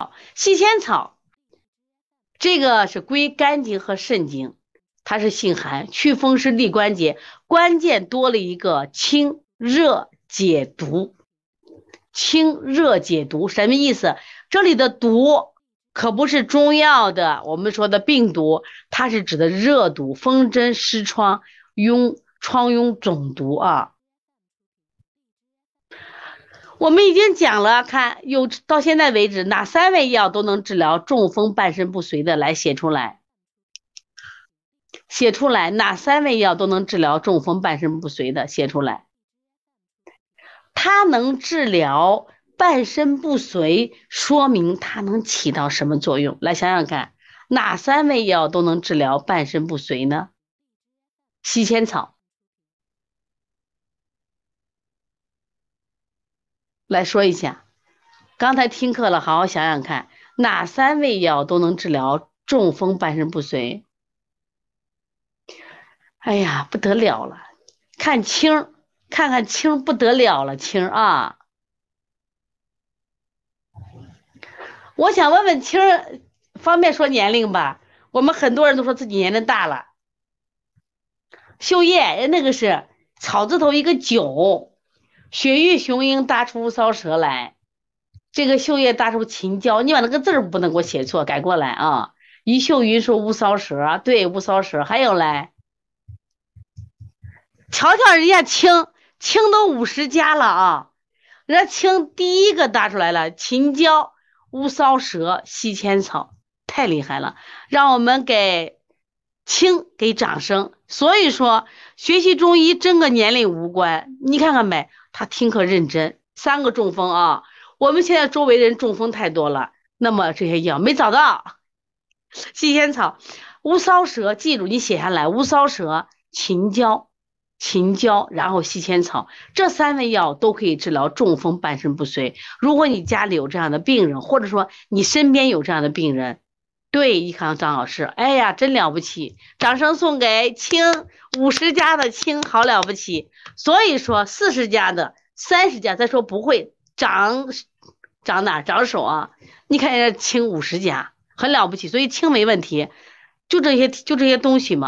好细仙草，这个是归肝经和肾经，它是性寒，祛风湿利关节，关键多了一个清热解毒。清热解毒什么意思？这里的毒可不是中药的，我们说的病毒，它是指的热毒、风针、湿疮、痈、疮痈肿毒啊。我们已经讲了，看有到现在为止哪三味药都能治疗中风半身不遂的，来写出来，写出来哪三味药都能治疗中风半身不遂的，写出来。它能治疗半身不遂，说明它能起到什么作用？来想想看，哪三味药都能治疗半身不遂呢？西仙草，来说一下。刚才听课了，好好想想看，哪三味药都能治疗中风半身不遂？哎呀，不得了了，看清。看看青不得了了，青啊！我想问问青，方便说年龄吧？我们很多人都说自己年龄大了。秀叶，那个是草字头一个九，雪域雄鹰搭出乌梢蛇来，这个秀叶搭出秦椒，你把那个字儿不能给我写错，改过来啊！于秀云说乌梢蛇，对，乌梢蛇，还有来，瞧瞧人家青。青都五十加了啊！人家青第一个搭出来了，秦椒、乌梢蛇、西千草，太厉害了！让我们给轻给掌声。所以说，学习中医真跟年龄无关。你看看没，他听课认真。三个中风啊！我们现在周围人中风太多了，那么这些药没找到。细仙草、乌梢蛇，记住你写下来：乌梢蛇、秦椒。秦椒，然后西千草，这三味药都可以治疗中风半身不遂。如果你家里有这样的病人，或者说你身边有这样的病人，对，一看张老师，哎呀，真了不起！掌声送给青五十家的青，好了不起。所以说四十家的、三十家，再说不会长长哪长手啊？你看人家青五十家，很了不起，所以青没问题，就这些就这些东西嘛。